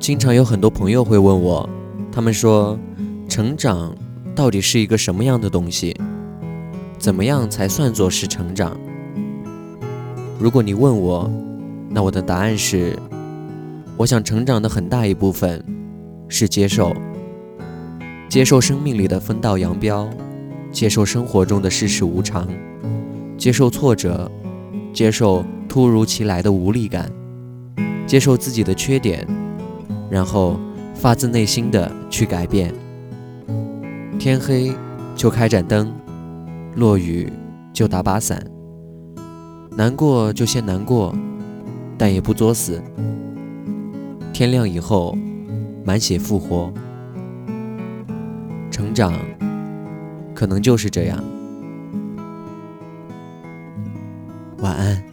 经常有很多朋友会问我，他们说，成长到底是一个什么样的东西？怎么样才算作是成长？如果你问我，那我的答案是，我想成长的很大一部分是接受，接受生命里的分道扬镳，接受生活中的世事无常，接受挫折，接受突如其来的无力感，接受自己的缺点，然后发自内心的去改变。天黑就开盏灯，落雨就打把伞。难过就先难过，但也不作死。天亮以后，满血复活。成长，可能就是这样。晚安。